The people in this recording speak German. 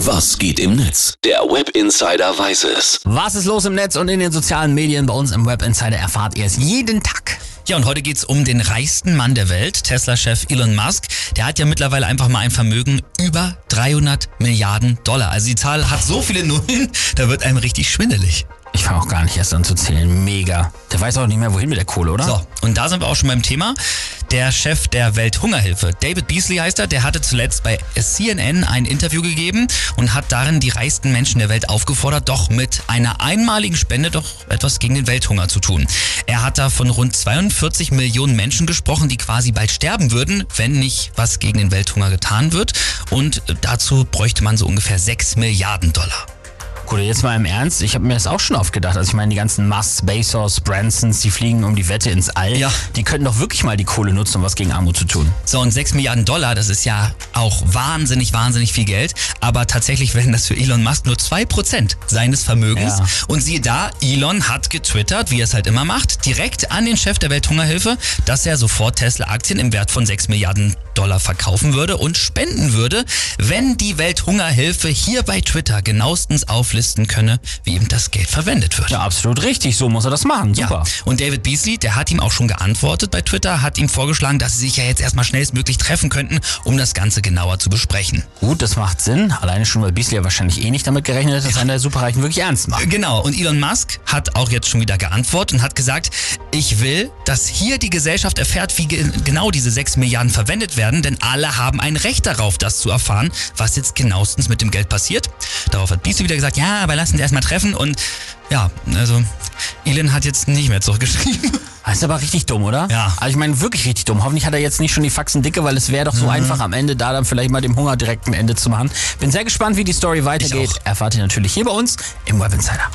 Was geht im Netz? Der Web Insider weiß es. Was ist los im Netz und in den sozialen Medien? Bei uns im Web Insider erfahrt ihr es jeden Tag. Ja, und heute geht's um den reichsten Mann der Welt, Tesla-Chef Elon Musk. Der hat ja mittlerweile einfach mal ein Vermögen über 300 Milliarden Dollar. Also die Zahl hat so viele Nullen, da wird einem richtig schwindelig. Ich fange auch gar nicht erst an zu zählen. Mega. Der weiß auch nicht mehr, wohin mit der Kohle, oder? So, und da sind wir auch schon beim Thema. Der Chef der Welthungerhilfe, David Beasley heißt er, der hatte zuletzt bei CNN ein Interview gegeben und hat darin die reichsten Menschen der Welt aufgefordert, doch mit einer einmaligen Spende doch etwas gegen den Welthunger zu tun. Er hat da von rund 42 Millionen Menschen gesprochen, die quasi bald sterben würden, wenn nicht was gegen den Welthunger getan wird. Und dazu bräuchte man so ungefähr 6 Milliarden Dollar. Gut, jetzt mal im Ernst, ich habe mir das auch schon oft gedacht. Also ich meine, die ganzen Musks, Bezos, Bransons, die fliegen um die Wette ins All. Ja. Die könnten doch wirklich mal die Kohle nutzen, um was gegen Armut zu tun. So, und 6 Milliarden Dollar, das ist ja auch wahnsinnig, wahnsinnig viel Geld. Aber tatsächlich werden das für Elon Musk nur 2% seines Vermögens. Ja. Und siehe da, Elon hat getwittert, wie er es halt immer macht, direkt an den Chef der Welthungerhilfe, dass er sofort Tesla-Aktien im Wert von 6 Milliarden Dollar verkaufen würde und spenden würde, wenn die Welthungerhilfe hier bei Twitter genauestens auflisten könne, wie eben das Geld verwendet wird. Ja, absolut richtig. So muss er das machen. Super. Ja. Und David Beasley, der hat ihm auch schon geantwortet bei Twitter, hat ihm vorgeschlagen, dass sie sich ja jetzt erstmal schnellstmöglich treffen könnten, um das Ganze genauer zu besprechen. Gut, das macht Sinn. Alleine schon, weil Beasley ja wahrscheinlich eh nicht damit gerechnet hat, dass einer der Superreichen wirklich ernst macht. Genau, und Elon Musk hat auch jetzt schon wieder geantwortet und hat gesagt, ich will, dass hier die Gesellschaft erfährt, wie ge genau diese 6 Milliarden verwendet werden, denn alle haben ein Recht darauf, das zu erfahren, was jetzt genauestens mit dem Geld passiert. Darauf hat Beasley wieder gesagt, ja, aber lassen Sie erstmal treffen und ja, also Elon hat jetzt nicht mehr zurückgeschrieben. Das ist aber richtig dumm, oder? Ja. Also ich meine, wirklich richtig dumm. Hoffentlich hat er jetzt nicht schon die Faxen dicke, weil es wäre doch so einfach am Ende da dann vielleicht mal dem Hunger direkt ein Ende zu machen. Bin sehr gespannt, wie die Story weitergeht. Erfahrt ihr natürlich hier bei uns im Web Insider.